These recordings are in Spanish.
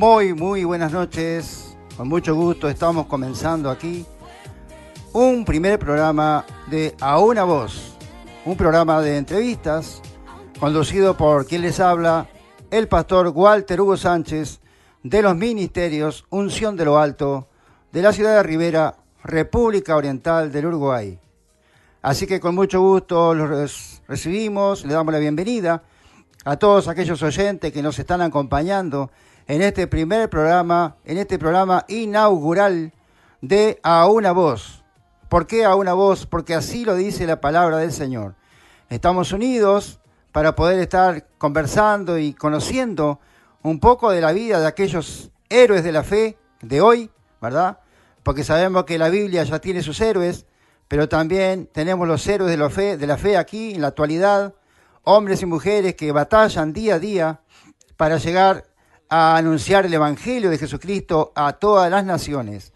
Muy, muy buenas noches. Con mucho gusto estamos comenzando aquí un primer programa de A una Voz. Un programa de entrevistas conducido por quien les habla, el pastor Walter Hugo Sánchez de los Ministerios Unción de lo Alto de la ciudad de Rivera, República Oriental del Uruguay. Así que con mucho gusto los recibimos, le damos la bienvenida a todos aquellos oyentes que nos están acompañando en este primer programa, en este programa inaugural de A una voz. ¿Por qué a una voz? Porque así lo dice la palabra del Señor. Estamos unidos para poder estar conversando y conociendo un poco de la vida de aquellos héroes de la fe de hoy, ¿verdad? Porque sabemos que la Biblia ya tiene sus héroes, pero también tenemos los héroes de la fe, de la fe aquí en la actualidad, hombres y mujeres que batallan día a día para llegar a anunciar el Evangelio de Jesucristo a todas las naciones.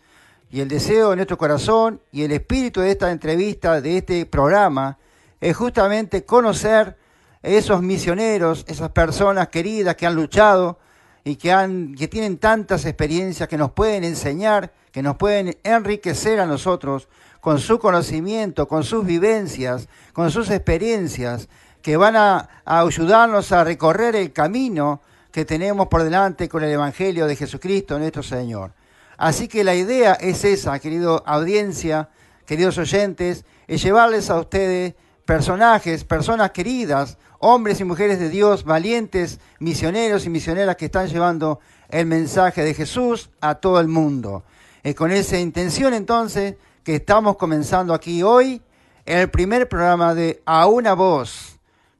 Y el deseo de nuestro corazón y el espíritu de esta entrevista, de este programa, es justamente conocer esos misioneros, esas personas queridas que han luchado y que, han, que tienen tantas experiencias que nos pueden enseñar, que nos pueden enriquecer a nosotros con su conocimiento, con sus vivencias, con sus experiencias que van a, ayudarnos a recorrer el camino que tenemos por delante con el Evangelio de Jesucristo nuestro Señor. Así que la idea es esa, querido audiencia, queridos oyentes, es llevarles a ustedes personajes, personas queridas, hombres y mujeres de Dios, valientes misioneros y misioneras que están llevando el mensaje de Jesús a todo el mundo. Y con esa intención entonces que estamos comenzando aquí hoy el primer programa de A una voz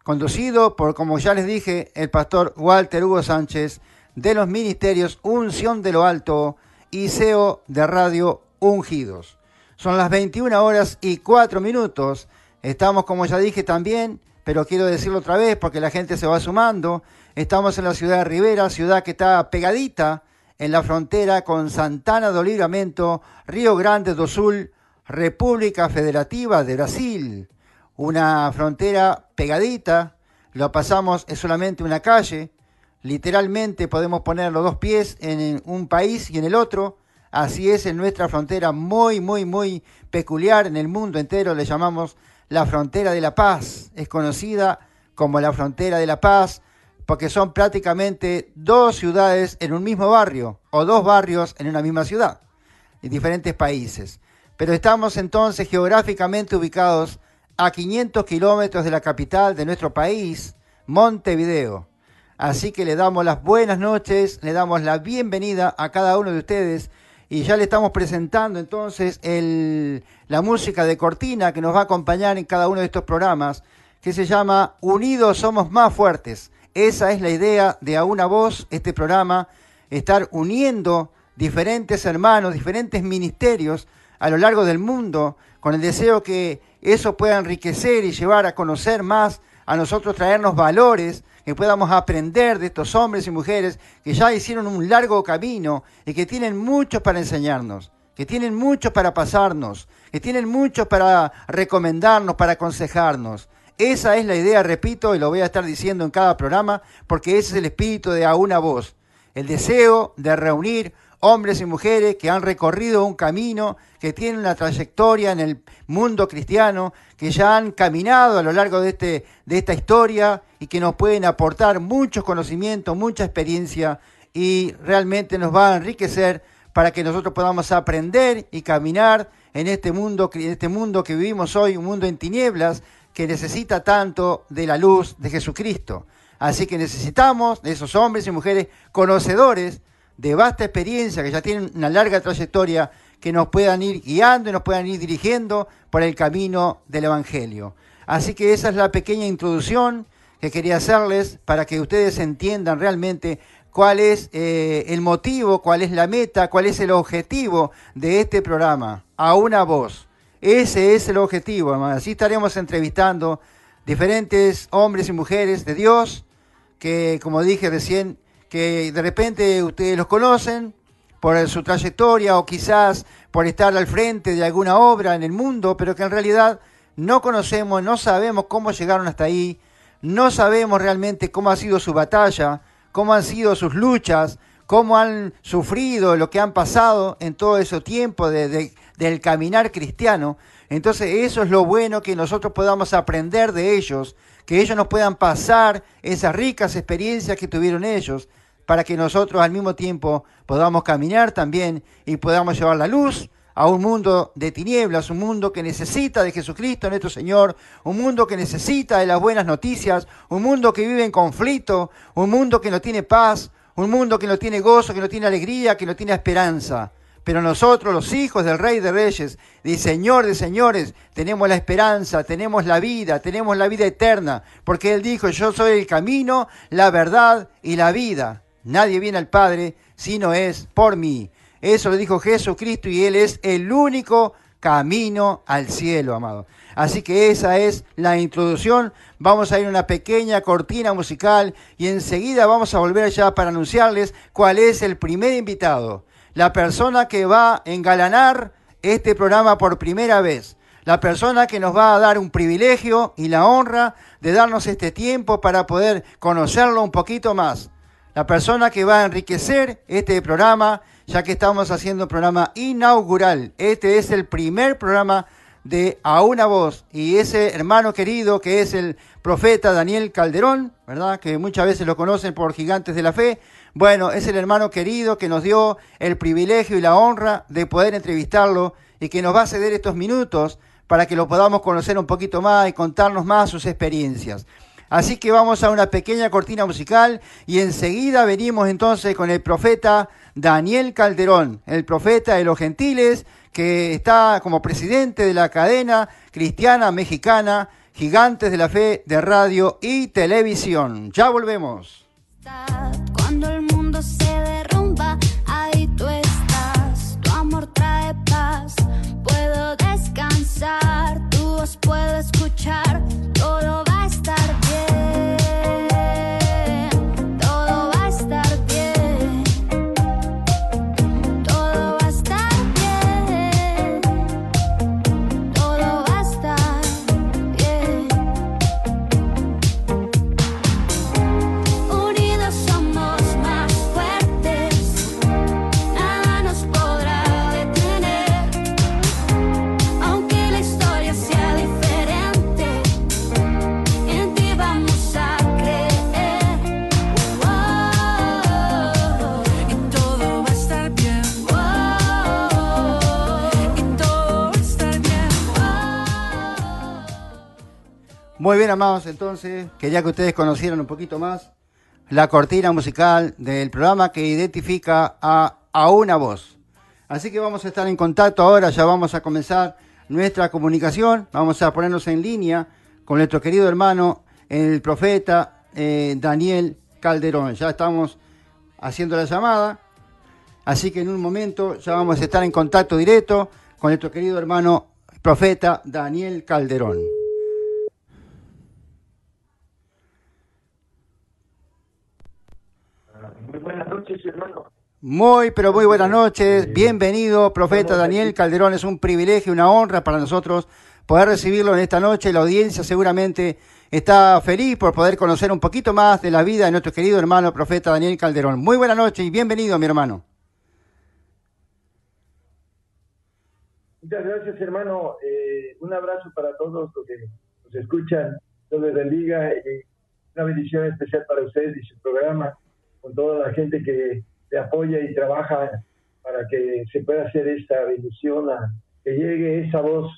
conducido por, como ya les dije, el pastor Walter Hugo Sánchez de los ministerios Unción de lo Alto y CEO de Radio Ungidos. Son las 21 horas y 4 minutos. Estamos, como ya dije también, pero quiero decirlo otra vez porque la gente se va sumando. Estamos en la ciudad de Rivera, ciudad que está pegadita en la frontera con Santana do Livramento, Río Grande do Sul, República Federativa de Brasil una frontera pegadita, lo pasamos, es solamente una calle, literalmente podemos poner los dos pies en un país y en el otro, así es en nuestra frontera muy, muy, muy peculiar, en el mundo entero le llamamos la frontera de la paz, es conocida como la frontera de la paz, porque son prácticamente dos ciudades en un mismo barrio, o dos barrios en una misma ciudad, en diferentes países. Pero estamos entonces geográficamente ubicados a 500 kilómetros de la capital de nuestro país, Montevideo. Así que le damos las buenas noches, le damos la bienvenida a cada uno de ustedes y ya le estamos presentando entonces el, la música de cortina que nos va a acompañar en cada uno de estos programas, que se llama Unidos somos más fuertes. Esa es la idea de A Una Voz, este programa, estar uniendo diferentes hermanos, diferentes ministerios a lo largo del mundo, con el deseo que eso pueda enriquecer y llevar a conocer más, a nosotros traernos valores, que podamos aprender de estos hombres y mujeres que ya hicieron un largo camino y que tienen mucho para enseñarnos, que tienen mucho para pasarnos, que tienen mucho para recomendarnos, para aconsejarnos. Esa es la idea, repito, y lo voy a estar diciendo en cada programa, porque ese es el espíritu de a una voz, el deseo de reunir hombres y mujeres que han recorrido un camino, que tienen una trayectoria en el mundo cristiano, que ya han caminado a lo largo de, este, de esta historia y que nos pueden aportar muchos conocimientos, mucha experiencia y realmente nos va a enriquecer para que nosotros podamos aprender y caminar en este mundo, en este mundo que vivimos hoy, un mundo en tinieblas que necesita tanto de la luz de Jesucristo. Así que necesitamos de esos hombres y mujeres conocedores de vasta experiencia, que ya tienen una larga trayectoria, que nos puedan ir guiando y nos puedan ir dirigiendo por el camino del Evangelio. Así que esa es la pequeña introducción que quería hacerles para que ustedes entiendan realmente cuál es eh, el motivo, cuál es la meta, cuál es el objetivo de este programa, a una voz. Ese es el objetivo, Así estaremos entrevistando diferentes hombres y mujeres de Dios que, como dije recién, que de repente ustedes los conocen por su trayectoria o quizás por estar al frente de alguna obra en el mundo, pero que en realidad no conocemos, no sabemos cómo llegaron hasta ahí, no sabemos realmente cómo ha sido su batalla, cómo han sido sus luchas, cómo han sufrido, lo que han pasado en todo ese tiempo de, del caminar cristiano. Entonces eso es lo bueno que nosotros podamos aprender de ellos, que ellos nos puedan pasar esas ricas experiencias que tuvieron ellos, para que nosotros al mismo tiempo podamos caminar también y podamos llevar la luz a un mundo de tinieblas, un mundo que necesita de Jesucristo nuestro Señor, un mundo que necesita de las buenas noticias, un mundo que vive en conflicto, un mundo que no tiene paz, un mundo que no tiene gozo, que no tiene alegría, que no tiene esperanza. Pero nosotros, los hijos del Rey de Reyes, del Señor de Señores, tenemos la esperanza, tenemos la vida, tenemos la vida eterna, porque Él dijo, yo soy el camino, la verdad y la vida. Nadie viene al Padre si no es por mí. Eso lo dijo Jesucristo y Él es el único camino al cielo, amado. Así que esa es la introducción. Vamos a ir a una pequeña cortina musical y enseguida vamos a volver allá para anunciarles cuál es el primer invitado. La persona que va a engalanar este programa por primera vez. La persona que nos va a dar un privilegio y la honra de darnos este tiempo para poder conocerlo un poquito más. La persona que va a enriquecer este programa ya que estamos haciendo un programa inaugural. Este es el primer programa de A una voz y ese hermano querido que es el profeta Daniel Calderón, ¿verdad? Que muchas veces lo conocen por gigantes de la fe. Bueno, es el hermano querido que nos dio el privilegio y la honra de poder entrevistarlo y que nos va a ceder estos minutos para que lo podamos conocer un poquito más y contarnos más sus experiencias. Así que vamos a una pequeña cortina musical y enseguida venimos entonces con el profeta Daniel Calderón, el profeta de los gentiles, que está como presidente de la cadena cristiana mexicana, Gigantes de la Fe de Radio y Televisión. Ya volvemos. Cuando el mundo se derrumba, ahí tú estás. Tu amor trae paz. Puedo descansar, tu voz puedo escuchar. Muy bien, amados, entonces, quería que ustedes conocieran un poquito más la cortina musical del programa que identifica a, a una voz. Así que vamos a estar en contacto ahora, ya vamos a comenzar nuestra comunicación, vamos a ponernos en línea con nuestro querido hermano, el profeta eh, Daniel Calderón. Ya estamos haciendo la llamada, así que en un momento ya vamos a estar en contacto directo con nuestro querido hermano profeta Daniel Calderón. Buenas noches, hermano. Muy, pero muy buenas noches. Bienvenido, profeta Daniel Calderón. Es un privilegio, una honra para nosotros poder recibirlo en esta noche. La audiencia seguramente está feliz por poder conocer un poquito más de la vida de nuestro querido hermano, profeta Daniel Calderón. Muy buenas noches y bienvenido, mi hermano. Muchas gracias, hermano. Eh, un abrazo para todos los que nos escuchan. Dios les bendiga y una bendición especial para ustedes y su programa con toda la gente que te apoya y trabaja para que se pueda hacer esta bendición, a, que llegue esa voz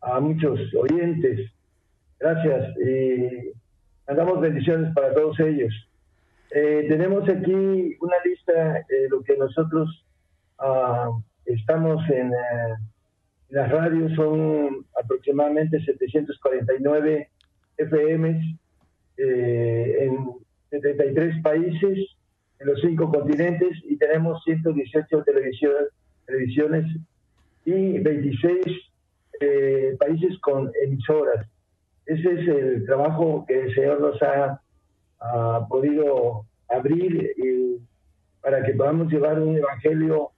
a muchos oyentes. Gracias y mandamos bendiciones para todos ellos. Eh, tenemos aquí una lista de lo que nosotros ah, estamos en, eh, las radios, son aproximadamente 749 FMs eh, en 73 países en los cinco continentes y tenemos 118 televisiones, televisiones y 26 eh, países con emisoras. Ese es el trabajo que el Señor nos ha, podido abrir para que podamos llevar un evangelio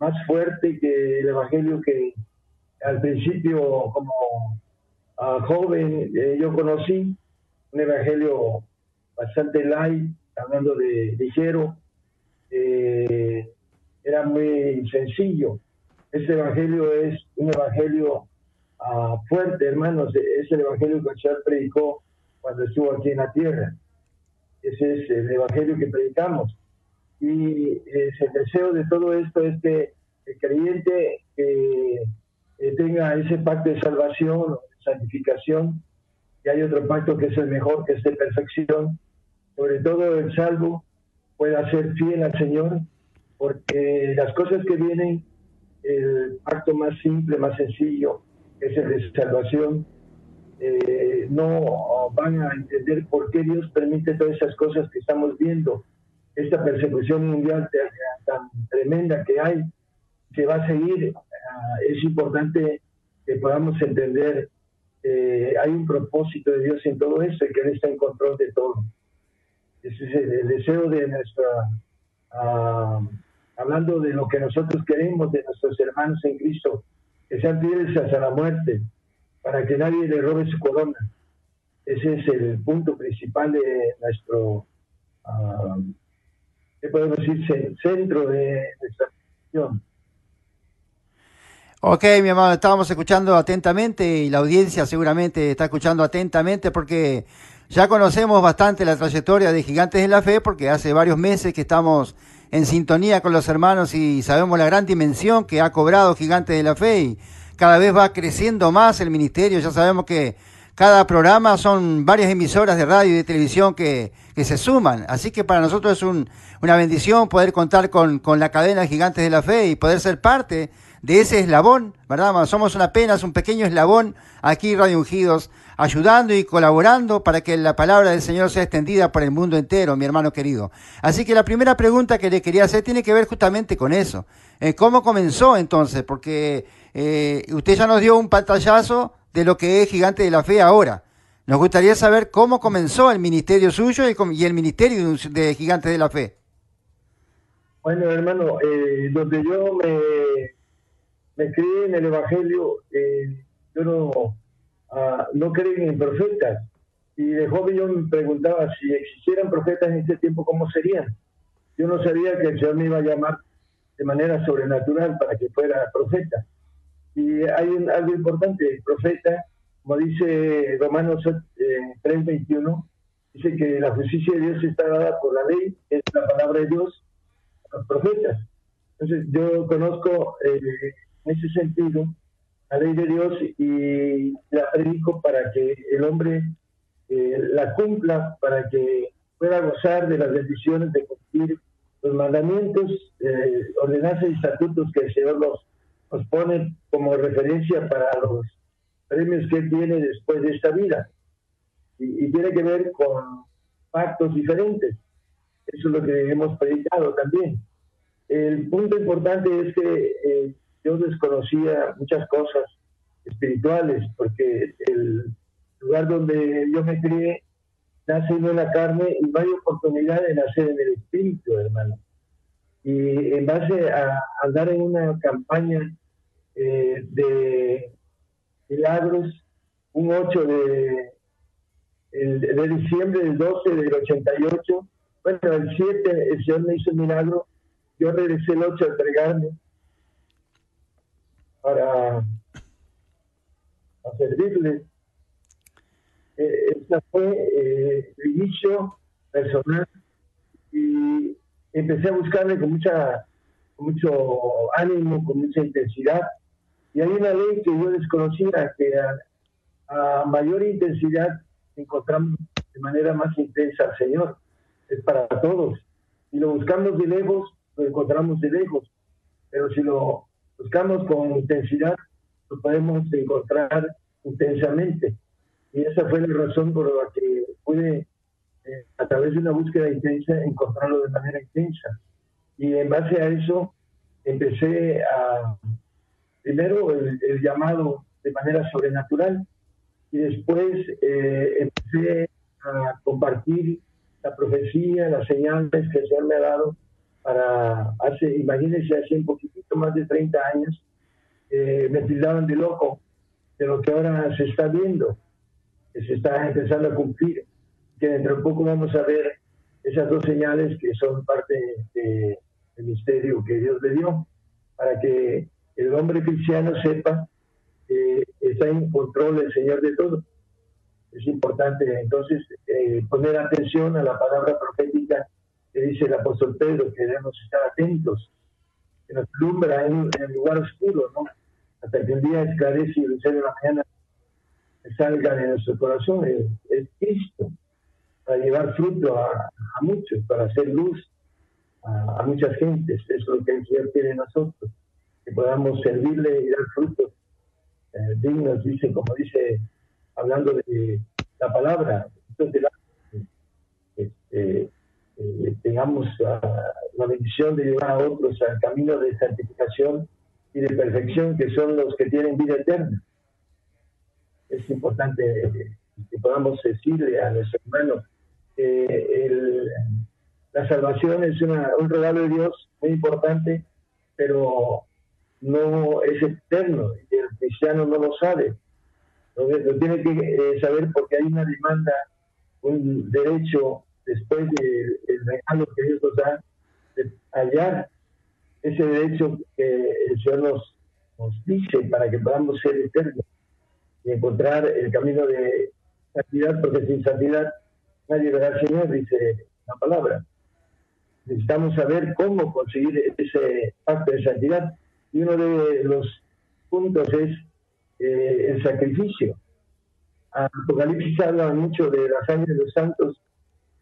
más fuerte que el evangelio que al principio como joven eh, yo conocí, un evangelio bastante light, hablando de ligero, eh, era muy sencillo. Este evangelio es un evangelio ah, fuerte, hermanos. Es el evangelio que el Señor predicó cuando estuvo aquí en la tierra. Ese es el evangelio que predicamos. Y el deseo de todo esto es que el creyente eh, tenga ese pacto de salvación, santificación, y hay otro pacto que es el mejor, que es de perfección. Sobre todo el salvo pueda ser fiel al Señor, porque las cosas que vienen, el pacto más simple, más sencillo, es el de salvación, eh, no van a entender por qué Dios permite todas esas cosas que estamos viendo, esta persecución mundial tan tremenda que hay, que va a seguir. Ah, es importante que podamos entender eh, hay un propósito de Dios en todo esto y que Él está en control de todo. Ese es el, deseo de nuestra, ah, hablando de lo que nosotros queremos, de nuestros hermanos en Cristo, que sean fieles hasta la muerte, para que nadie le robe su corona. Ese es el punto principal de nuestro, uh, ¿qué podemos decir? Centro de nuestra misión. Ok, mi hermano, estábamos escuchando atentamente y la audiencia seguramente está escuchando atentamente porque ya conocemos bastante la trayectoria de Gigantes de la Fe porque hace varios meses que estamos en sintonía con los hermanos y sabemos la gran dimensión que ha cobrado Gigantes de la Fe y cada vez va creciendo más el ministerio. Ya sabemos que cada programa son varias emisoras de radio y de televisión que, que se suman. Así que para nosotros es un, una bendición poder contar con, con la cadena Gigantes de la Fe y poder ser parte ese eslabón, ¿verdad? Somos apenas un pequeño eslabón aquí Radio Ungidos, ayudando y colaborando para que la palabra del Señor sea extendida por el mundo entero, mi hermano querido. Así que la primera pregunta que le quería hacer tiene que ver justamente con eso. Eh, ¿Cómo comenzó entonces? Porque eh, usted ya nos dio un pantallazo de lo que es Gigante de la Fe ahora. Nos gustaría saber cómo comenzó el ministerio suyo y el ministerio de Gigante de la Fe. Bueno, hermano, eh, donde yo me, me crié en el Evangelio, eh, yo no, uh, no creí en profetas. Y de joven yo me preguntaba si existieran profetas en ese tiempo, ¿cómo serían? Yo no sabía que el Señor me iba a llamar de manera sobrenatural para que fuera profeta. Y hay algo importante, el profeta, como dice Romanos 3:21, eh, dice que la justicia de Dios está dada por la ley, es la palabra de Dios, los profetas. Entonces yo conozco eh, en ese sentido la ley de Dios y la predico para que el hombre eh, la cumpla, para que pueda gozar de las bendiciones de cumplir los mandamientos, ordenanzas y estatutos que el Señor los nos pone como referencia para los premios que tiene después de esta vida. Y, tiene que ver con pactos diferentes. Eso es lo que hemos predicado también. El punto importante es que eh, yo desconocía muchas cosas espirituales, porque el lugar donde yo me crié nace en la carne y no hay oportunidad de nacer en el espíritu, hermano. Y en base a andar en una campaña eh, de milagros, un 8 de, de diciembre del 12 del 88, bueno, el 7 el Señor me hizo el milagro, yo regresé el 8 a entregarme para a servirle. Eh, fue eh, el inicio personal y empecé a buscarle con mucha mucho ánimo, con mucha intensidad. Y hay una ley que yo desconocía, que a, mayor intensidad encontramos de manera más intensa al Señor. Es para todos. Si lo buscamos de lejos, lo encontramos de lejos. Pero si lo buscamos con intensidad, lo podemos encontrar intensamente. Y esa fue la razón por la que pude eh, a través de una búsqueda intensa, encontrarlo de manera intensa. Y en base a eso, empecé a, primero, el, llamado de manera sobrenatural, y después eh, empecé a compartir la profecía, las señales que el Señor me ha dado para hace, imagínense, hace un poquitito más de 30 años, eh, me tildaban de loco de lo que ahora se está viendo, que se está empezando a cumplir que dentro de poco vamos a ver esas dos señales que son parte de misterio que Dios le dio, para que el hombre cristiano sepa que está en control el Señor de todo. Es importante entonces eh, poner atención a la palabra profética que dice el apóstol Pedro, que debemos estar atentos, que nos alumbra en, el lugar oscuro, ¿no? Hasta que un día esclarece y el de la mañana salga de nuestro corazón, es, Cristo, para llevar fruto a, muchos, para hacer luz a, muchas gentes. Eso es lo que el Señor quiere de nosotros, que podamos servirle y dar frutos eh, dignos, dice, como dice, hablando de la palabra, entonces, este, eh, tengamos la bendición de llevar a otros al camino de santificación y de perfección, que son los que tienen vida eterna. Es importante que podamos decirle a nuestro hermano que la salvación es un regalo de Dios muy importante, pero no es eterno y el cristiano no lo sabe. Lo, lo tiene que eh, saber porque hay una demanda, un derecho después del regalo que Dios nos da, de hallar ese derecho que el Señor nos, nos dice para que podamos ser eternos y encontrar el camino de santidad, porque sin santidad nadie verá al Señor, dice la palabra. Necesitamos saber cómo conseguir ese pacto de santidad. Y uno de los puntos es eh, el sacrificio. Apocalipsis habla mucho de la sangre de los santos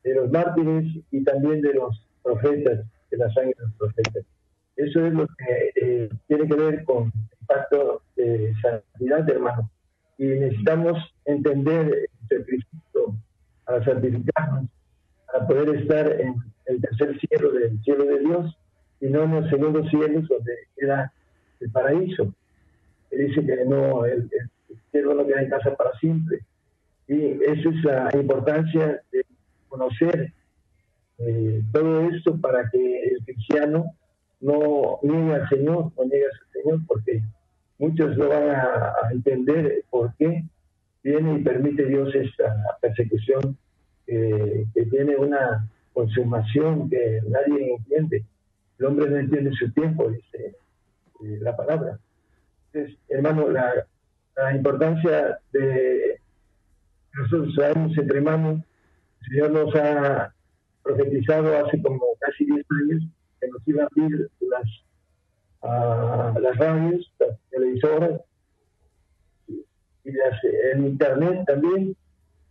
de los mártires y también de los profetas, de la sangre de los profetas. Eso es lo que eh, tiene que ver con el pacto de santidad, hermano. Y necesitamos entender el sacrificio para santificarnos, para poder estar en el tercer cielo del cielo de Dios y no en los segundos cielos donde queda el paraíso. Él dice que no, el, el cielo no queda en casa para siempre. Y esa es la importancia de conocer eh, todo esto para que el cristiano no niegue al Señor, no niegue al Señor, porque muchos no van a, entender por qué viene y permite Dios esta persecución que tiene una consumación que nadie entiende. El hombre no entiende su tiempo, dice eh, la palabra. Entonces, hermano, la, la importancia de nosotros sabemos entre manos Señor nos ha profetizado hace como casi 10 años que nos iba a abrir las, uh, las radios, las televisoras y las, en internet también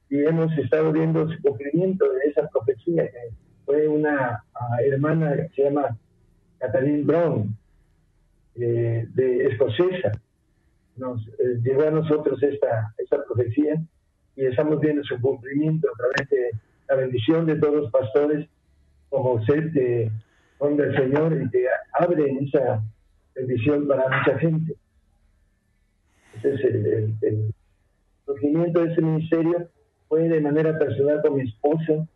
y hemos estado viendo su cumplimiento de esa profecía que fue una hermana que se llama Catherine Brown eh, de escocesa. Nos eh, a nosotros esta, esta profecía y estamos viendo su cumplimiento a través de la bendición de todos los pastores como sed de son del Señor y que abren esa bendición para mucha gente. Ese es el, surgimiento de ese ministerio fue de manera personal con mi esposo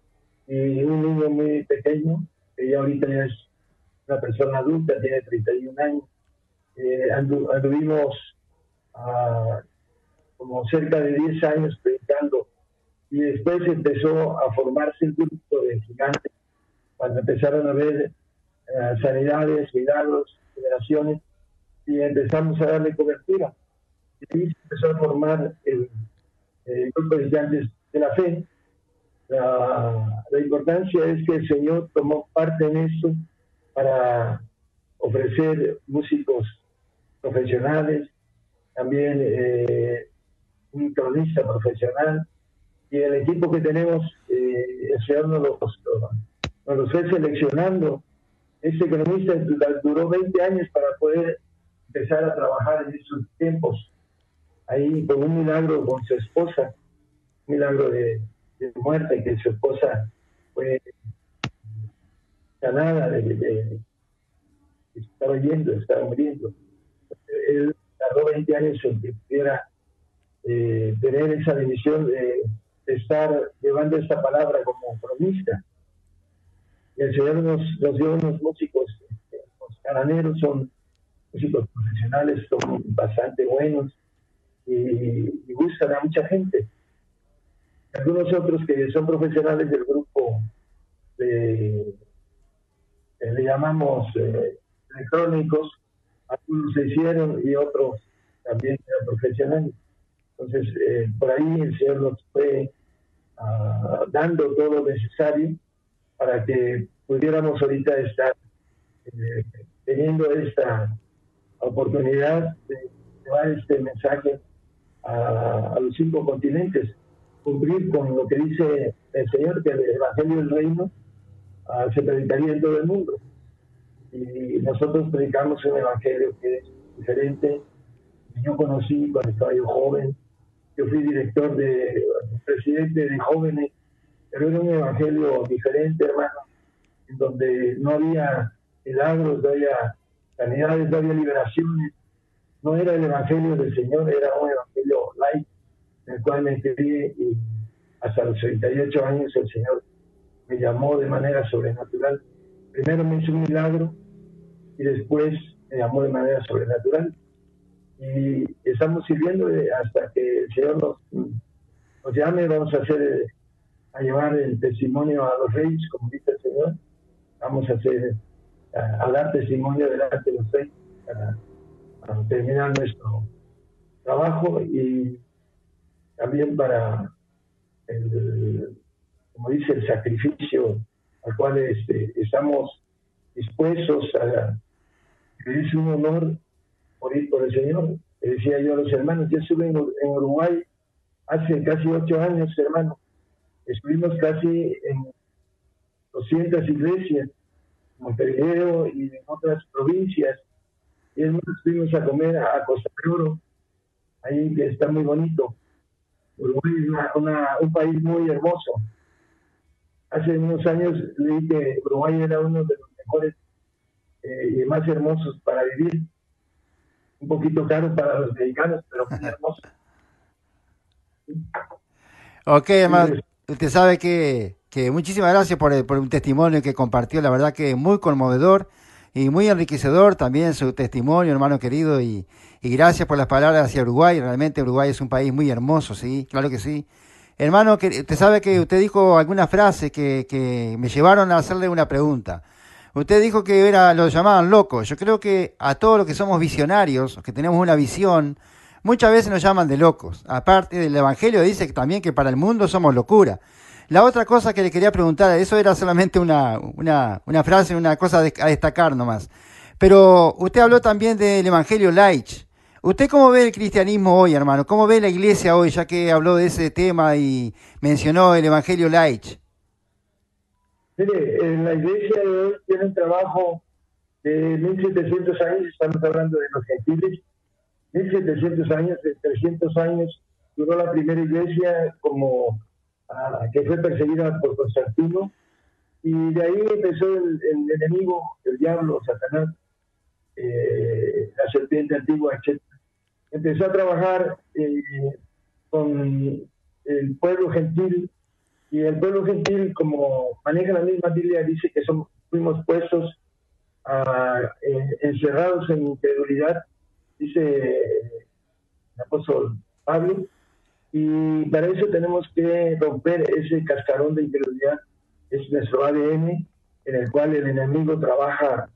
y un niño muy pequeño, que ya ahorita ya es una persona adulta, tiene 31 años. Eh, anduvimos ah, como cerca de 10 años predicando y después empezó a formarse el grupo de gigantes cuando empezaron a ver eh, sanidades, milagros, generaciones y empezamos a darle cobertura. Y ahí se empezó a formar el, grupo de gigantes de la fe. La, importancia es que el Señor tomó parte en esto para ofrecer músicos profesionales, también eh, un cronista profesional, y el equipo que tenemos, eh, el Señor nos lo, nos fue seleccionando. Este economista duró 20 años para poder empezar a trabajar en esos tiempos. Ahí con un milagro con su esposa, un milagro de, muerte, que su esposa fue sanada, de, estaba yendo, estaba muriendo. Él tardó 20 años en que pudiera eh, tener esa bendición de estar llevando esta palabra como cronista. El Señor nos, dio unos músicos, este, los caraneros son músicos profesionales, son bastante buenos y, gustan a mucha gente. Algunos otros que son profesionales del grupo de le llamamos electrónicos, algunos se hicieron y otros también eran profesionales. Entonces, por ahí el Señor nos fue dando todo lo necesario para que pudiéramos ahorita estar teniendo esta oportunidad de llevar este mensaje a, los cinco continentes, cumplir con lo que dice el Señor, que el Evangelio del Reino ah, se predicaría en todo el mundo. Y nosotros predicamos un Evangelio que es diferente. Yo conocí cuando estaba yo joven, yo fui director de, presidente de jóvenes, pero era un Evangelio diferente, hermano, en donde no había milagros, no había sanidades, no había liberaciones, no era el Evangelio del Señor, era un Evangelio light, en el cual me crié y hasta los 38 años el Señor me llamó de manera sobrenatural. Primero me hizo un milagro y después me llamó de manera sobrenatural. Y estamos sirviendo hasta que el Señor nos, nos llame, vamos a hacer a llevar el testimonio a los reyes, como dice el Señor. Vamos a hacer a, dar testimonio delante de los reyes terminar nuestro trabajo y también para el, como dice, el sacrificio al cual este, estamos dispuestos a es un honor por ir por el Señor. Le decía yo a los hermanos, yo estuve en, Uruguay hace casi ocho años, hermano. Estuvimos casi en 200 iglesias, Montevideo y en otras provincias y más, fuimos a comer a Costa de Oro, ahí que está muy bonito. Uruguay es un país muy hermoso. Hace unos años leí que Uruguay era uno de los mejores eh, y más hermosos para vivir. Un poquito caro para los mexicanos, pero muy hermoso. Ok, además, usted sabe que, que muchísimas gracias por, por un testimonio que compartió, la verdad que es muy conmovedor y muy enriquecedor también su testimonio, hermano querido, y, gracias por las palabras hacia Uruguay. Realmente Uruguay es un país muy hermoso, sí, claro que sí. Hermano, que, usted sabe que usted dijo algunas frases que, que me llevaron a hacerle una pregunta. Usted dijo que era, lo llamaban locos. Yo creo que a todos los que somos visionarios, que tenemos una visión, muchas veces nos llaman de locos. Aparte del Evangelio dice también que para el mundo somos locura. La otra cosa que le quería preguntar, eso era solamente una, una, frase, una cosa a destacar nomás. Pero usted habló también del Evangelio Laich. ¿Usted cómo ve el cristianismo hoy, hermano? ¿Cómo ve la iglesia hoy, ya que habló de ese tema y mencionó el Evangelio Laich? Mire, en la iglesia de hoy tiene un trabajo de 1700 años, estamos hablando de los gentiles, 1700 años, de 300 años duró la primera iglesia como que fue perseguida por Constantino, y de ahí empezó el, enemigo, el diablo, Satanás, eh, la serpiente antigua, etc. Empezó a trabajar eh, con el pueblo gentil, y el pueblo gentil, como maneja la misma Biblia, dice que somos, fuimos puestos eh, encerrados en incredulidad, dice el apóstol Pablo, y para eso tenemos que romper ese cascarón de incredulidad, es nuestro ADN, en el cual el enemigo trabaja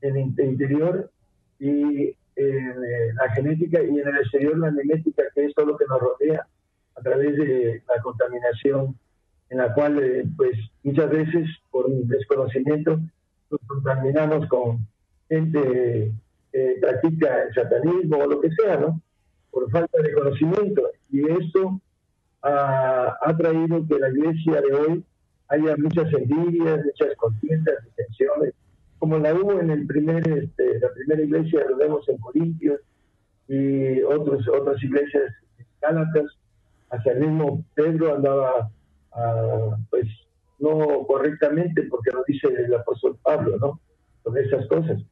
en el interior y en la genética y en el exterior la genética, que es todo lo que nos rodea a través de la contaminación, en la cual eh, pues muchas veces por desconocimiento nos contaminamos con gente que practica el satanismo o lo que sea, ¿no? por falta de conocimiento. Y esto ha, traído que la iglesia de hoy haya muchas envidias, muchas contiendas, tensiones, como la hubo en el primer, este, la primera iglesia, lo vemos en Corintios y otros, otras iglesias cálatas, hasta el mismo Pedro andaba pues no correctamente porque lo dice el apóstol Pablo, ¿no? Con esas cosas.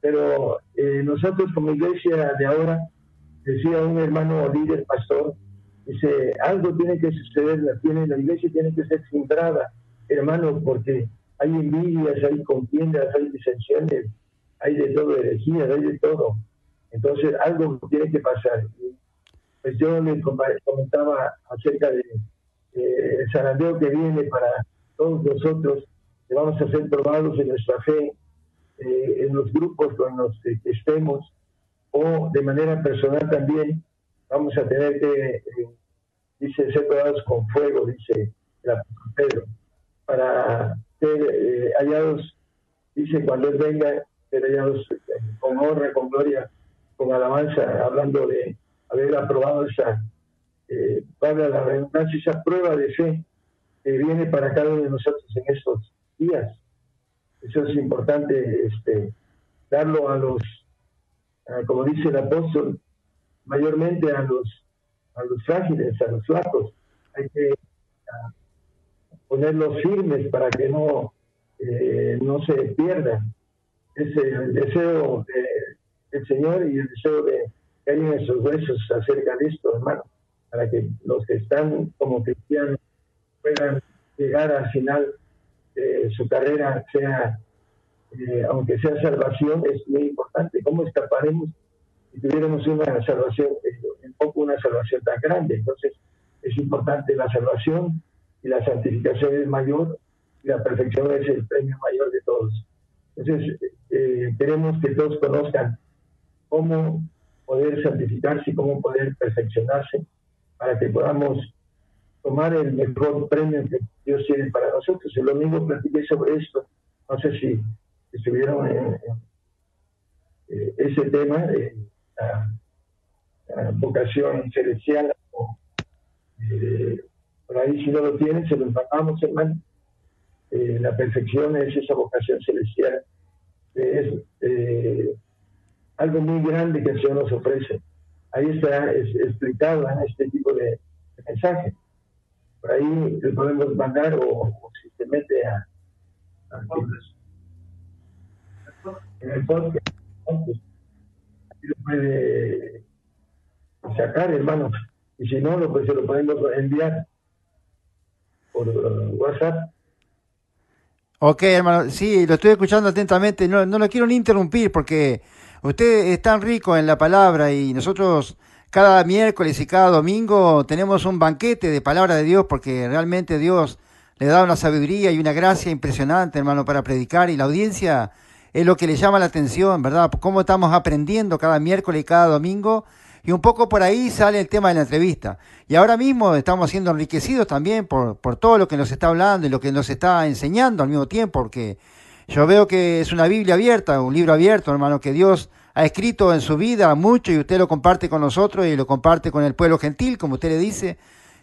Pero eh, nosotros como iglesia de ahora decía un hermano líder pastor, dice, algo tiene que suceder, la, tiene, la iglesia tiene que ser sembrada, hermano, porque hay envidias, hay contiendas, hay disensiones, hay de todo, herejías, hay de todo. Entonces, algo tiene que pasar. Pues yo le comentaba acerca de el zarandeo que viene para todos nosotros, que vamos a ser probados en nuestra fe, eh, en los grupos con los que estemos o de manera personal también vamos a tener que, eh, dice, ser probados con fuego, dice el Pedro, para ser eh, hallados, dice, cuando Él venga, ser hallados con honra, con gloria, con alabanza, hablando de haber aprobado esa, eh, la redundancia, esa prueba de fe que viene para cada uno de nosotros en estos días. Eso es importante este, darlo a los, como dice el apóstol, mayormente a los, a los frágiles, a los flacos. Hay que ponerlos firmes para que no, eh, no se pierdan. Es el deseo del Señor y el deseo de que alguien en sus huesos acerca de esto, hermano, para que los que están como cristianos puedan llegar al final de su carrera, sea, eh, aunque sea salvación, es muy importante. ¿Cómo escaparemos si tuviéramos una salvación, un eh, poco una salvación tan grande? Entonces, es importante la salvación y la santificación es mayor y la perfección es el premio mayor de todos. Entonces, eh, queremos que todos conozcan cómo poder santificarse y cómo poder perfeccionarse para que podamos tomar el mejor premio que Dios tiene para nosotros. El domingo platiqué sobre esto, no sé si estuvieron en, eh, ese tema de la, vocación celestial o eh, por ahí si no lo tienen, se los mandamos, hermano. Eh, la perfección es esa vocación celestial. Es eh, algo muy grande que el Señor nos ofrece. Ahí está explicado en este tipo de, mensaje. Por ahí le podemos mandar o, si se mete a, en el podcast, ahí lo puede sacar, hermano. Y si no, lo, pues se lo podemos enviar por uh, WhatsApp. Ok, hermano, sí, lo estoy escuchando atentamente. No, no lo quiero ni interrumpir porque usted es tan rico en la palabra y nosotros cada miércoles y cada domingo tenemos un banquete de palabra de Dios porque realmente Dios le da una sabiduría y una gracia impresionante, hermano, para predicar y la audiencia es lo que le llama la atención, ¿verdad? Cómo estamos aprendiendo cada miércoles y cada domingo y un poco por ahí sale el tema de la entrevista. Y ahora mismo estamos siendo enriquecidos también por, por todo lo que nos está hablando y lo que nos está enseñando al mismo tiempo, porque yo veo que es una Biblia abierta, un libro abierto, hermano, que Dios ha escrito en su vida mucho y usted lo comparte con nosotros y lo comparte con el pueblo gentil, como usted le dice.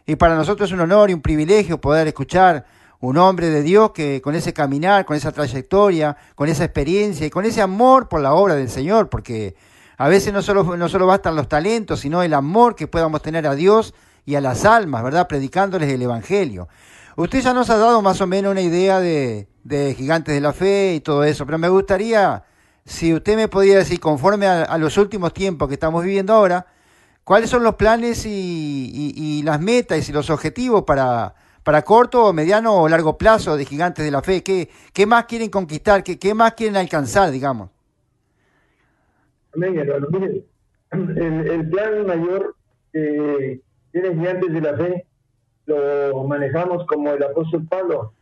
Y para nosotros es un honor y un privilegio poder escuchar un hombre de Dios que con ese caminar, con esa trayectoria, con esa experiencia y con ese amor por la obra del Señor, porque a veces no solo, no solo bastan los talentos, sino el amor que podamos tener a Dios y a las almas, ¿verdad? Predicándoles el Evangelio. Usted ya nos ha dado más o menos una idea de, gigantes de la fe y todo eso, pero me gustaría, si usted me podía decir, conforme a, los últimos tiempos que estamos viviendo ahora, cuáles son los planes y, las metas y los objetivos para, para corto, mediano o largo plazo de gigantes de la fe. ¿Qué, qué más quieren conquistar? ¿Qué, ¿Qué más quieren alcanzar, digamos? Amén, hermano. Miren, el, plan mayor que tiene gigantes de la fe lo manejamos como el apóstol Pablo.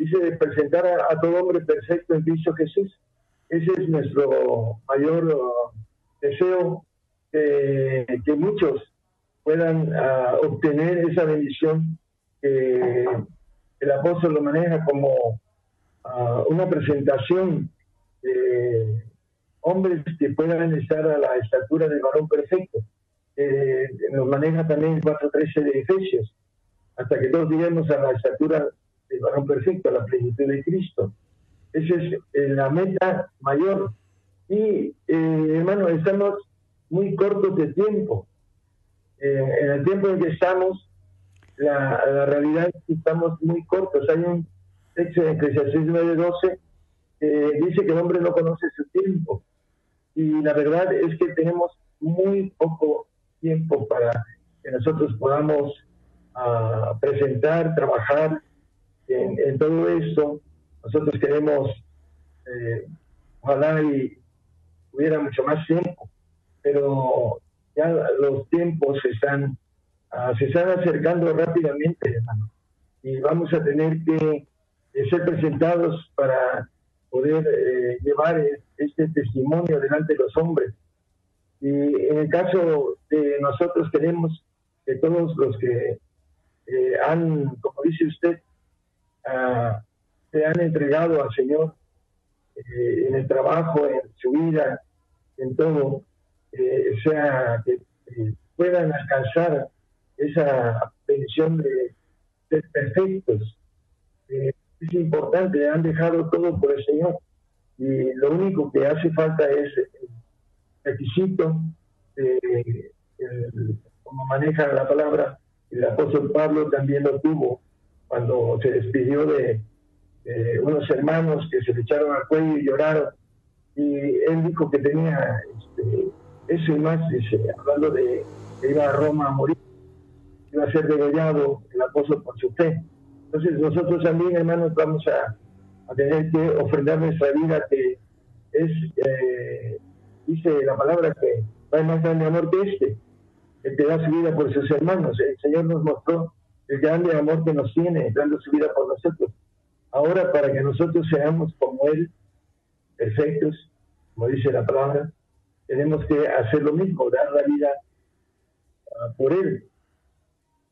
Dice de presentar a, todo hombre perfecto en Cristo Jesús. Ese es nuestro mayor uh, deseo, que muchos puedan uh, obtener esa bendición que el apóstol lo maneja como uh, una presentación de hombres que puedan estar a la estatura del varón perfecto. Eh, nos maneja también el 4.13 de Efesios, hasta que todos lleguemos a la estatura varón perfecto, la plenitud de Cristo. Esa es eh, la meta mayor. Y, eh, hermano, estamos muy cortos de tiempo. en el tiempo en que estamos, la, realidad es que estamos muy cortos. Hay un texto en Eclesiastes 9.12 que dice que el hombre no conoce su tiempo y la verdad es que tenemos muy poco tiempo para que nosotros podamos ah, presentar, trabajar en, todo esto. Nosotros queremos, eh, ojalá y hubiera mucho más tiempo, pero ya los tiempos se están, ah, se están acercando rápidamente, hermano, y vamos a tener que ser presentados para poder eh, llevar este testimonio delante de los hombres. Y en el caso de nosotros queremos que todos los que eh, han, como dice usted, se han entregado al Señor eh, en el trabajo, en su vida, en todo, sea que puedan alcanzar esa bendición de ser perfectos. es importante, han dejado todo por el Señor y lo único que hace falta es el requisito, como maneja la palabra, el apóstol Pablo también lo tuvo cuando se despidió de, unos hermanos que se le echaron al cuello y lloraron. Y él dijo que tenía este, eso y más, dice, hablando de que iba a Roma a morir, iba a ser degollado el apóstol por su fe. Entonces nosotros también, hermanos, vamos a, tener que ofrendar nuestra vida, que es, eh, dice la palabra, que no hay más grande amor que este, el que da su vida por sus hermanos. El Señor nos mostró el grande amor que nos tiene, dando su vida por nosotros. Ahora, para que nosotros seamos como Él, perfectos, como dice la palabra, tenemos que hacer lo mismo, dar la vida ah, por Él,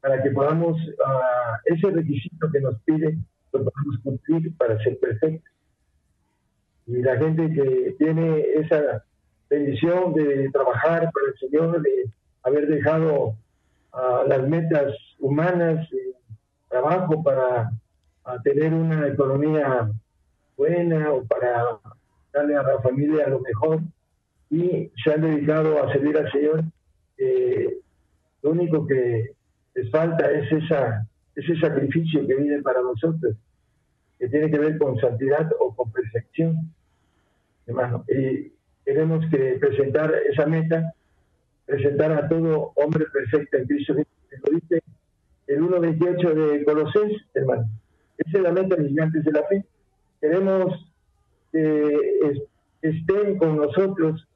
para que podamos, uh, ese requisito que nos pide, lo podamos cumplir para ser perfectos. Y la gente que tiene esa bendición de trabajar para el Señor, de haber dejado uh, las metas humanas, y trabajo para tener una economía buena o para darle a la familia lo mejor y se han dedicado a servir al Señor. Eh, lo único que les falta es esa, ese sacrificio que viene para nosotros, que tiene que ver con santidad o con perfección, hermano. Y tenemos que presentar esa meta, presentar a todo hombre perfecto en Cristo. Dice el 1.28 de Colosenses, hermano. Esa es la meta de los gigantes de la fe. Queremos que estén con nosotros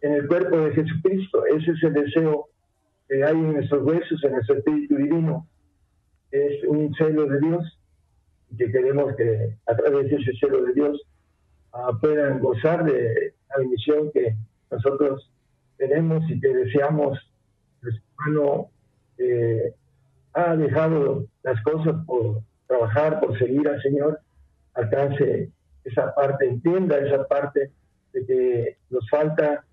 en el cuerpo de Jesucristo. Ese es el deseo que hay en nuestros huesos, en nuestro espíritu divino. Es un celo de Dios y que queremos que a través de ese celo de Dios uh, puedan gozar de la misión que nosotros tenemos y que deseamos. Nuestro hermano eh, ha dejado las cosas por trabajar, por seguir al Señor, alcance esa parte, entienda esa parte de que nos falta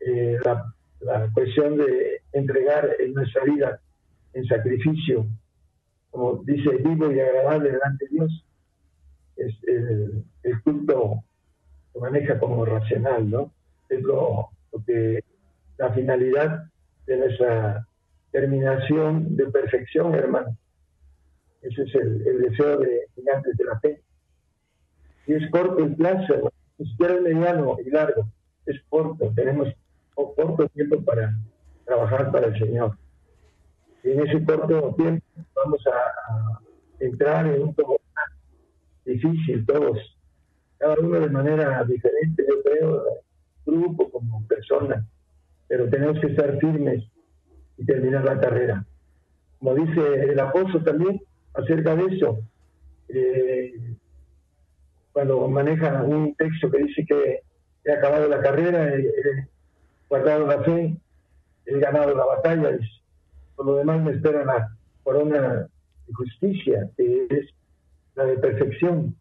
eh, la la cuestión de entregar en nuestra vida en sacrificio, como dice, vivo y agradable delante de Dios, es el, culto se maneja como racional, ¿no? Es lo, que la finalidad de nuestra terminación de perfección, hermano. Ese es el, deseo de gigantes de la fe. Y es corto el plazo, ni siquiera es mediano y largo, es corto. Tenemos corto tiempo para trabajar para el Señor. Y en ese corto tiempo vamos a, entrar en un trabajo difícil todos, cada uno de manera diferente, yo creo, grupo como persona, pero tenemos que estar firmes y terminar la carrera. Como dice el apóstol también acerca de eso, eh, cuando maneja un texto que dice que he acabado la carrera, eh, guardado la fe, he ganado la batalla y por lo demás me espera la corona de justicia, que es la de perfección,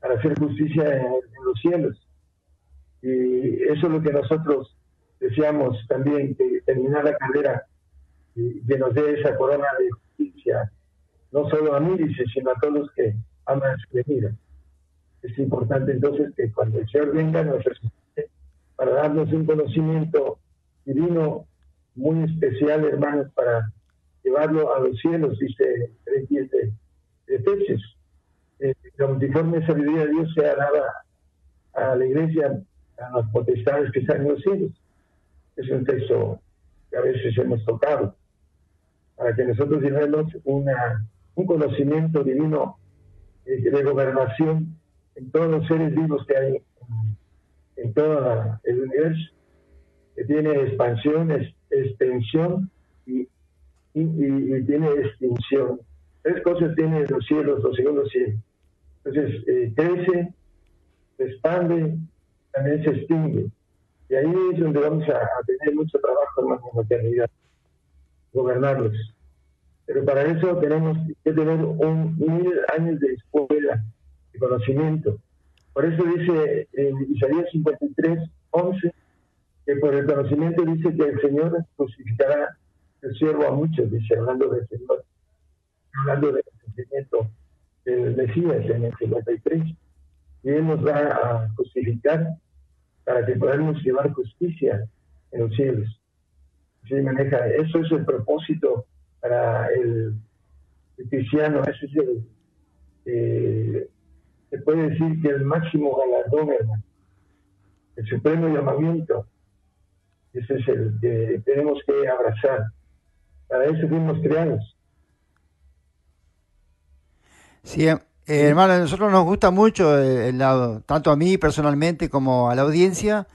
para hacer justicia en, los cielos. Y eso es lo que nosotros deseamos también, que terminar la carrera que nos dé esa corona de justicia, no solo a mí, dice, sino a todos los que aman su venida. Es importante entonces que cuando el Señor venga nos para darnos un conocimiento divino muy especial, hermanos, para llevarlo a los cielos, dice el de Efesios. Eh, la multiforme sabiduría de Dios sea dada a la iglesia, a las potestades que están en los cielos. Es un texto que a veces hemos tocado, para que nosotros llevemos una, un conocimiento divino eh, de gobernación en todos los seres vivos que hay en todo el universo, que tiene expansión, extensión y, tiene extinción. Tres cosas tienen los cielos, los segundos cielos. Entonces, eh, crece, se expande, también se extingue. Y ahí es donde vamos a, tener mucho trabajo en la maternidad, gobernarlos. Pero para eso tenemos que tener un mil años de escuela, de conocimiento. Por eso dice en Isaías 53, 11, que por el conocimiento dice que el Señor justificará el siervo a muchos, dice, hablando del Señor, hablando del cumplimiento del Mesías en el 53. Y Él nos va a justificar para que podamos llevar justicia en los cielos. Así maneja, eso es el propósito para el, cristiano, eso es el, eh, se puede decir que el máximo galardón, hermano, el supremo llamamiento, ese es el que tenemos que abrazar. Para eso fuimos creados. Sí, eh, hermano, a nosotros nos gusta mucho el, lado, tanto a mí personalmente como a la audiencia,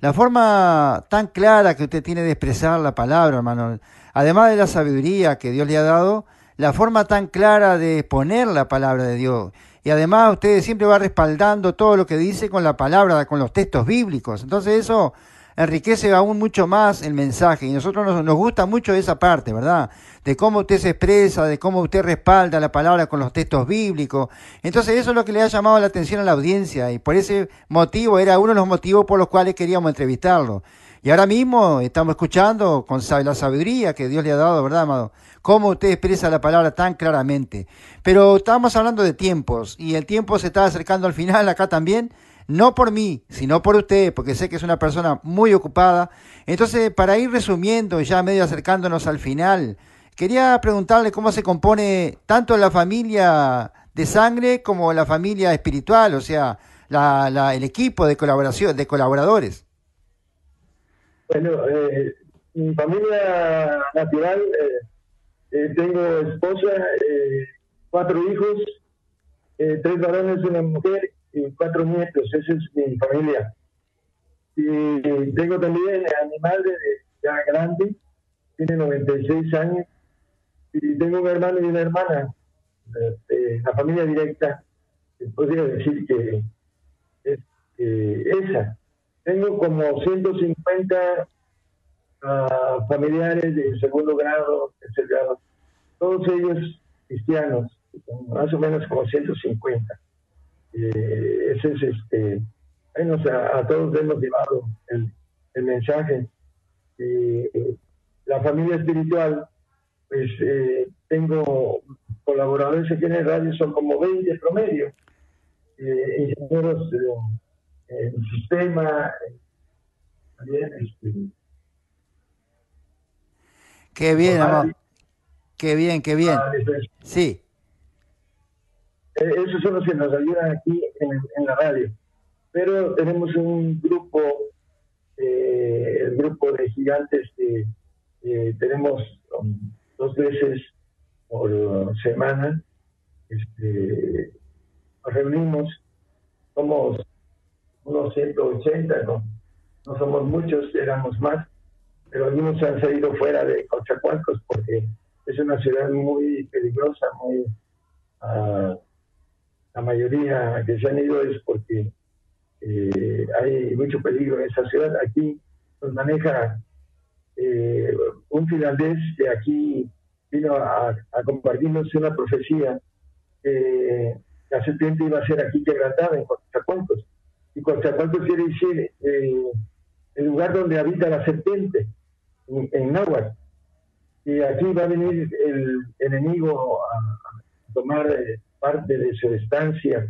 la forma tan clara que usted tiene de expresar la palabra, hermano. Además de la sabiduría que Dios le ha dado, la forma tan clara de exponer la palabra de Dios. Y además usted siempre va respaldando todo lo que dice con la palabra, con los textos bíblicos. Entonces eso enriquece aún mucho más el mensaje y nosotros nos, gusta mucho esa parte, ¿verdad? De cómo usted se expresa, de cómo usted respalda la palabra con los textos bíblicos. Entonces eso es lo que le ha llamado la atención a la audiencia y por ese motivo era uno de los motivos por los cuales queríamos entrevistarlo. Y ahora mismo estamos escuchando con la sabiduría que Dios le ha dado, ¿verdad, amado? Cómo usted expresa la palabra tan claramente. Pero estamos hablando de tiempos y el tiempo se está acercando al final acá también no por mí, sino por usted, porque sé que es una persona muy ocupada. Entonces, para ir resumiendo, ya medio acercándonos al final, quería preguntarle cómo se compone tanto la familia de sangre como la familia espiritual, o sea, la, el equipo de colaboración, de colaboradores. Bueno, eh, mi familia natural, eh, eh, tengo esposa, cuatro hijos, tres varones y una mujer cuatro nietos, esa es mi familia. Y tengo también a mi madre ya grande, tiene 96 años, y tengo un hermano y una hermana, eh, la familia directa, podría decir que es esa. Tengo como 150 ah, familiares de segundo grado, tercer grado, todos ellos cristianos, más o menos como 150 eh, ese es este, a, todos hemos llevado el, mensaje. Eh, la familia espiritual, pues eh, tengo colaboradores aquí en el radio, son como 20 promedio, ingenieros en sistema, también este, Qué bien, amor. Qué bien, qué bien. Sí. Eh, esos son los que nos ayudan aquí en, la radio. Pero tenemos un grupo, eh, el grupo de gigantes, que tenemos um, dos veces por semana, este, nos reunimos, somos unos 180, no, no somos muchos, éramos más, pero algunos han salido fuera de Cochacualcos porque es una ciudad muy peligrosa, muy... Uh, la mayoría que se han ido es porque eh, hay mucho peligro en esa ciudad. Aquí nos maneja eh, un finlandés que aquí vino a, compartirnos una profecía que la serpiente iba a ser aquí quebrantada en Coatzacoalcos. Y Coatzacoalcos quiere decir eh, el lugar donde habita la serpiente, en, en. Y aquí va a venir el enemigo a, tomar parte de su estancia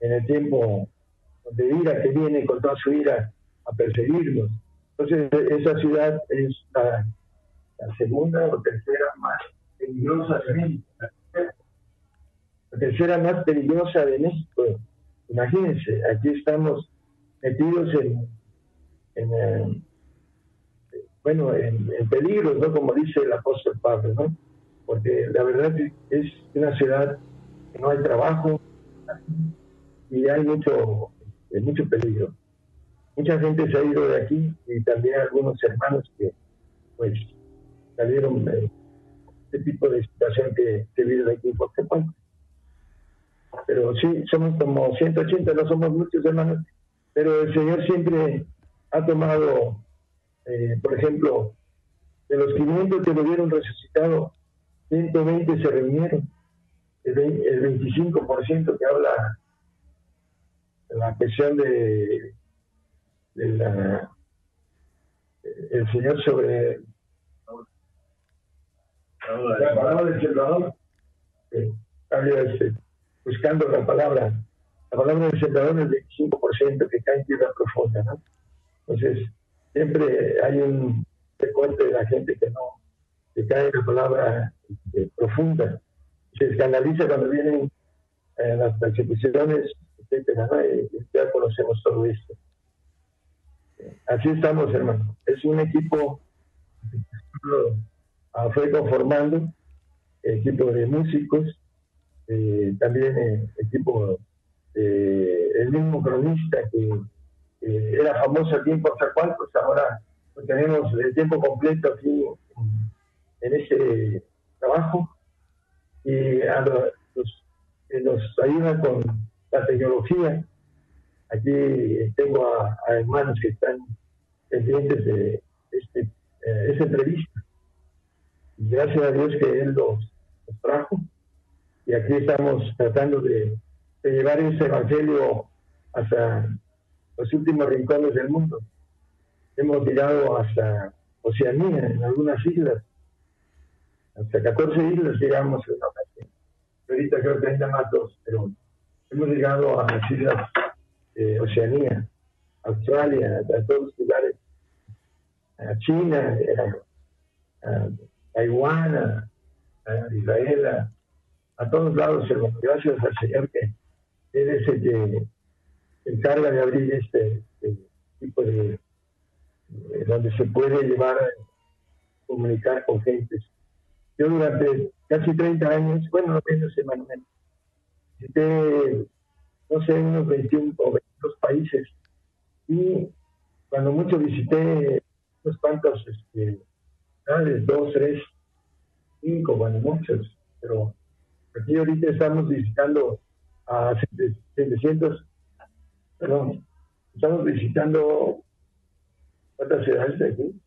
en el tiempo de ira que viene con toda su ira a perseguirnos. Entonces, esa ciudad es la, segunda o tercera más peligrosa de México. La tercera más peligrosa de México. Imagínense, aquí estamos metidos en, en bueno, en, en peligros, ¿no? Como dice el apóstol Pablo, ¿no? Porque la verdad es una ciudad no hay trabajo y hay mucho, eh, mucho peligro. Mucha gente se ha ido de aquí y también algunos hermanos que pues salieron de este tipo de situación que se vive aquí en pero sí, somos como 180, no somos muchos hermanos, pero el Señor siempre ha tomado, eh, por ejemplo, de los 500 que lo vieron resucitado, 120 se reunieron, el, 25% que habla la cuestión de, la, el Señor sobre la palabra del Salvador, eh, buscando la palabra. La palabra del Salvador es el 25% que cae en tierra profunda, ¿no? Entonces, siempre hay un recuento de la gente que no, que cae en la palabra eh, profunda. Se escandaliza cuando vienen eh, las persecuciones, etcétera, ya conocemos todo esto. Así estamos, hermano. Es un equipo fue conformando equipo de músicos, eh, también eh, equipo, eh, el mismo cronista que era famoso aquí en Coatzacoalcos, pues ahora tenemos de tiempo completo aquí en, ese trabajo y a los, que nos ayudan con la tecnología. Aquí tengo a, hermanos que están pendientes de este, esta entrevista gracias a Dios que Él los, trajo. Y aquí estamos tratando de, llevar ese evangelio hasta los últimos rincones del mundo. Hemos llegado hasta Oceanía, en algunas islas. Hasta 14 islas llegamos en Ahorita creo que hay más dos, pero hemos llegado a las islas de Oceanía, Australia, a todos los lugares, a China, a Taiwán, a, Israel, a, todos lados, Gracias al Señor que Él es el que encarga de abrir este, este tipo de, donde se puede llevar a comunicar con gentes. Yo durante casi 30 años, bueno, no menos semanalmente, visité, no sé, unos 21 o 22 países y cuando mucho visité unos cuantos este, dos, tres, cinco, bueno, muchos, pero aquí ahorita estamos visitando a 700, perdón, estamos visitando, ¿cuántas ciudades de aquí?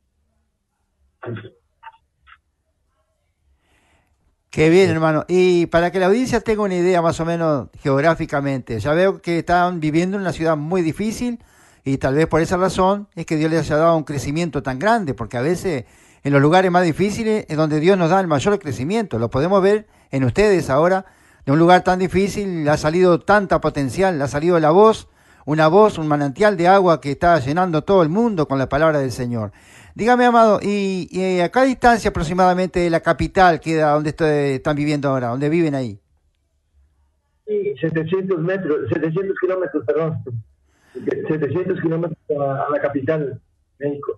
Qué bien, hermano. Y para que la audiencia tenga una idea más o menos geográficamente, ya veo que están viviendo en una ciudad muy difícil y tal vez por esa razón es que Dios les haya dado un crecimiento tan grande, porque a veces en los lugares más difíciles es donde Dios nos da el mayor crecimiento. Lo podemos ver en ustedes ahora, de un lugar tan difícil, ha salido tanta potencial, ha salido la voz, una voz, un manantial de agua que está llenando todo el mundo con la palabra del Señor. Dígame, amado, ¿y, a qué distancia aproximadamente de la capital queda donde están viviendo ahora, donde viven ahí? Sí, 700 metros, 700 kilómetros, perdón. 700 kilómetros a la capital, México.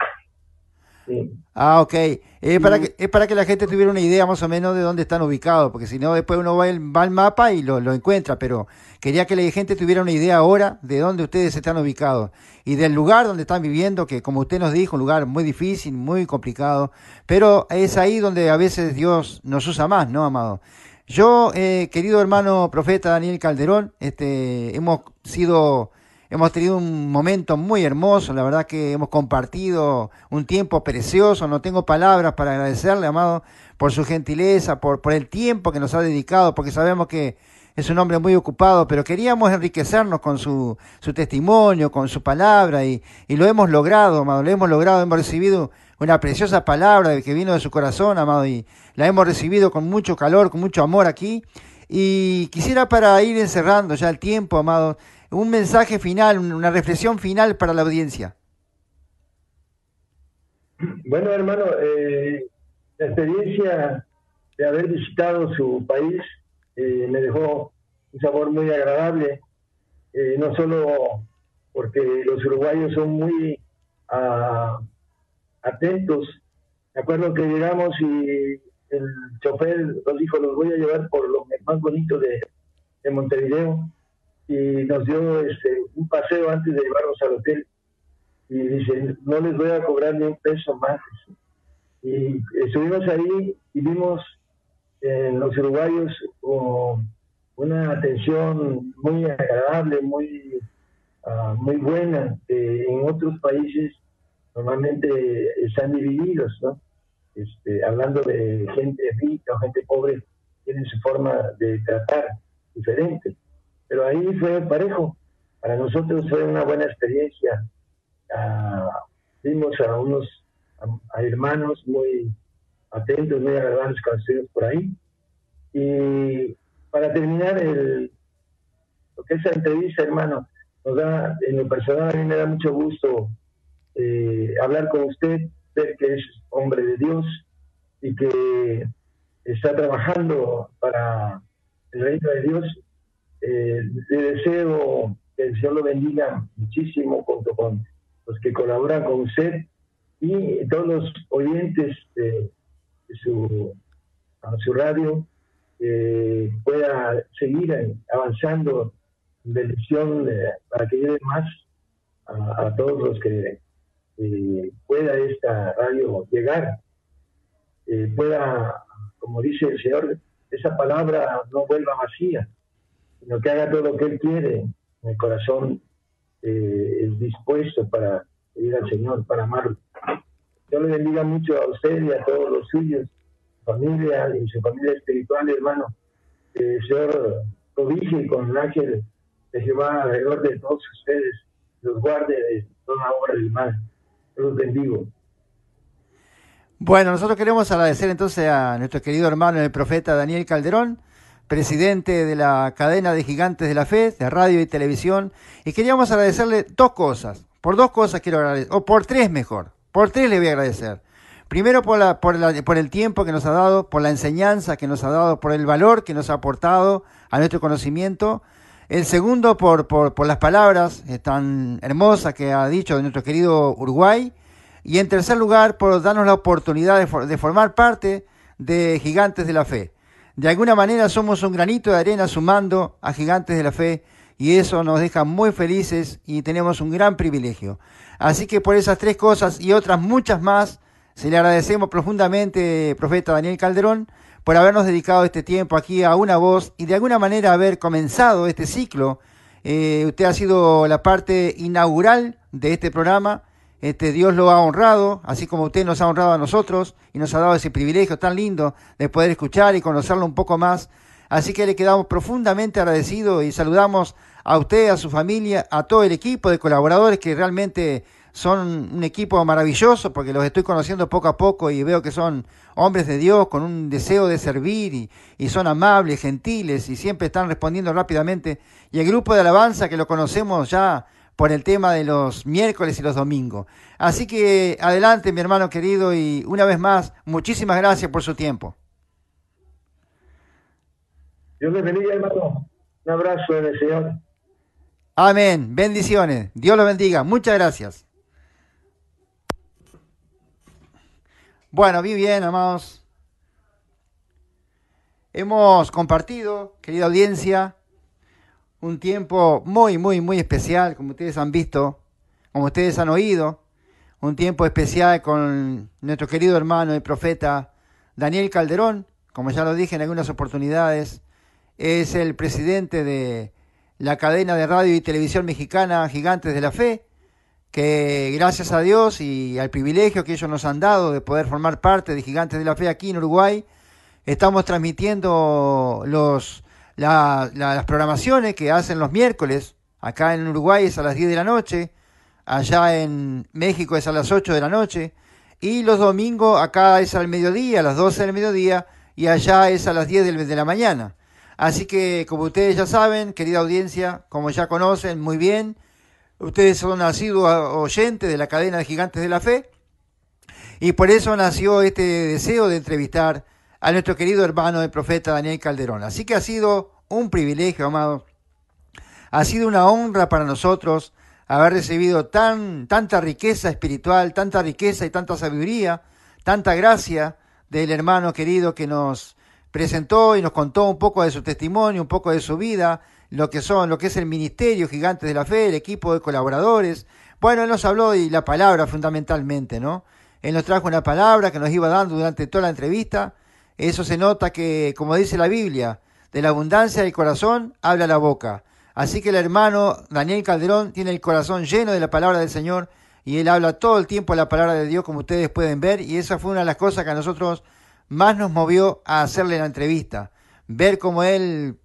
Ah, ok. Es para, que, es para que la gente tuviera una idea más o menos de dónde están ubicados, porque si no, después uno va, al mapa y lo, encuentra, pero quería que la gente tuviera una idea ahora de dónde ustedes están ubicados y del lugar donde están viviendo, que como usted nos dijo, un lugar muy difícil, muy complicado, pero es ahí donde a veces Dios nos usa más, ¿no, amado? Yo, eh, querido hermano profeta Daniel Calderón, este, hemos sido Hemos tenido un momento muy hermoso, la verdad que hemos compartido un tiempo precioso, no tengo palabras para agradecerle, amado, por su gentileza, por, el tiempo que nos ha dedicado, porque sabemos que es un hombre muy ocupado, pero queríamos enriquecernos con su, su testimonio, con su palabra, y, y, lo hemos logrado, amado, lo hemos logrado, hemos recibido una preciosa palabra que vino de su corazón, amado, y la hemos recibido con mucho calor, con mucho amor aquí. Y quisiera para ir encerrando ya el tiempo, amado, un mensaje final, una reflexión final para la audiencia. Bueno, hermano, eh, la experiencia de haber visitado su país eh, me dejó un sabor muy agradable, eh, no solo porque los uruguayos son muy ah, atentos. Me acuerdo que llegamos y el chofer nos dijo, los voy a llevar por lo más bonito de, de Montevideo y nos dio este, un paseo antes de llevarnos al hotel y dice, no les voy a cobrar ni un peso más. Y estuvimos ahí y vimos en los uruguayos como una atención muy agradable, muy, ah, muy buena. en otros países normalmente están divididos, ¿no? Este, hablando de gente rica o gente pobre, tienen su forma de tratar diferente. Pero ahí fue parejo. Para nosotros fue una buena experiencia. Ah, vimos a unos a, hermanos muy atentos, muy agradables cuando por ahí. Y para terminar el, lo que es la entrevista, hermano, nos da, en lo personal a mí me da mucho gusto eh, hablar con usted, ver que es hombre de Dios y que está trabajando para el reino de Dios. Eh, le deseo que el Señor lo bendiga muchísimo junto con los que colaboran con usted y todos los oyentes de, su, radio eh, pueda seguir avanzando en bendición eh, para que lleve más a, todos los que eh, pueda esta radio llegar, eh, pueda, como dice el Señor, esa palabra no vuelva vacía, sino que haga todo lo que Él quiere en el corazón es dispuesto para ir al Señor, para amarlo. Yo le bendiga mucho a usted y a todos los suyos familia y su familia espiritual, hermano. El Señor cobije con el ángel de Jehová alrededor de todos ustedes, los guarde de toda obra del mal. Los bendigo. Bueno, nosotros queremos agradecer entonces a nuestro querido hermano el profeta Daniel Calderón, presidente de la cadena de gigantes de la fe, de radio y televisión, y queríamos agradecerle dos cosas. Por dos cosas quiero agradecer, o por tres mejor. Por tres le voy a agradecer. Primero por, la, por, por, el tiempo que nos ha dado, por la enseñanza que nos ha dado, por el valor que nos ha aportado a nuestro conocimiento. El segundo por, por las palabras eh, tan hermosas que ha dicho de nuestro querido Uruguay. Y en tercer lugar por darnos la oportunidad de formar parte de Gigantes de la Fe. De alguna manera somos un granito de arena sumando a Gigantes de la Fe y eso nos deja muy felices y tenemos un gran privilegio. Así que por esas tres cosas y otras muchas más, se le agradecemos profundamente, profeta Daniel Calderón, por habernos dedicado este tiempo aquí a una voz y de alguna manera haber comenzado este ciclo. Eh, usted ha sido la parte inaugural de este programa. Este, Dios lo ha honrado, así como usted nos ha honrado a nosotros y nos ha dado ese privilegio tan lindo de poder escuchar y conocerlo un poco más. Así que le quedamos profundamente agradecidos y saludamos a usted, a su familia, a todo el equipo de colaboradores que realmente son un equipo maravilloso porque los estoy conociendo poco a poco y veo que son hombres de Dios con un deseo de servir y, son amables, gentiles y siempre están respondiendo rápidamente. Y el grupo de alabanza que lo conocemos ya por el tema de los miércoles y los domingos. Así que adelante mi hermano querido y una vez más, muchísimas gracias por su tiempo. Dios les bendiga hermano. Un abrazo en el Señor. Amén. Bendiciones. Dios lo bendiga. Muchas gracias. Bueno, muy bien, amados. Hemos compartido, querida audiencia, un tiempo muy, muy, muy especial, como ustedes han visto, como ustedes han oído, un tiempo especial con nuestro querido hermano y profeta Daniel Calderón, como ya lo dije en algunas oportunidades, es el presidente de la cadena de radio y televisión mexicana Gigantes de la Fe, que gracias a Dios y al privilegio que ellos nos han dado de poder formar parte de Gigantes de la Fe aquí en Uruguay, estamos transmitiendo los, las programaciones que hacen los miércoles. Acá en Uruguay es a las 10 de la noche, allá en México es a las 8 de la noche, y los domingos acá es al mediodía, a las 12 del mediodía, y allá es a las 10 de la mañana. Así que, como ustedes ya saben, querida audiencia, como ya conocen muy bien, Ustedes son nacidos oyentes de la cadena de gigantes de la fe y por eso nació este deseo de entrevistar a nuestro querido hermano el profeta Daniel Calderón. Así que ha sido un privilegio, amado. Ha sido una honra para nosotros haber recibido tan, tanta riqueza espiritual, tanta riqueza y tanta sabiduría, tanta gracia del hermano querido que nos presentó y nos contó un poco de su testimonio, un poco de su vida, lo que son, lo que es el ministerio Gigantes de la Fe, el equipo de colaboradores. Bueno, él nos habló y la palabra fundamentalmente, ¿no? Él nos trajo una palabra que nos iba dando durante toda la entrevista. Eso se nota que, como dice la Biblia, De la abundancia del corazón habla la boca. Así que el hermano Daniel Calderón tiene el corazón lleno de la palabra del Señor y él habla todo el tiempo la palabra de Dios como ustedes pueden ver y esa fue una de las cosas que a nosotros más nos movió a hacerle la entrevista. Ver cómo él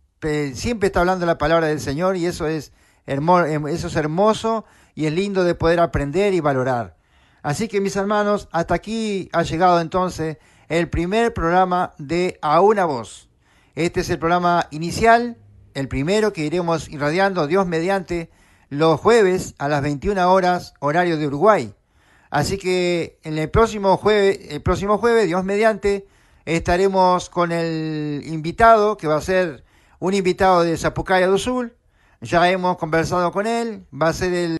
siempre está hablando la palabra del Señor y eso es, hermoso, eso es hermoso y es lindo de poder aprender y valorar. Así que mis hermanos, hasta aquí ha llegado entonces el primer programa de A una voz. Este es el programa inicial el primero que iremos irradiando, Dios mediante, los jueves a las 21 horas, horario de Uruguay. Así que en el próximo jueves, el próximo jueves, Dios mediante, estaremos con el invitado, que va a ser un invitado de Zapucaya do Sul. Ya hemos conversado con él, va a ser el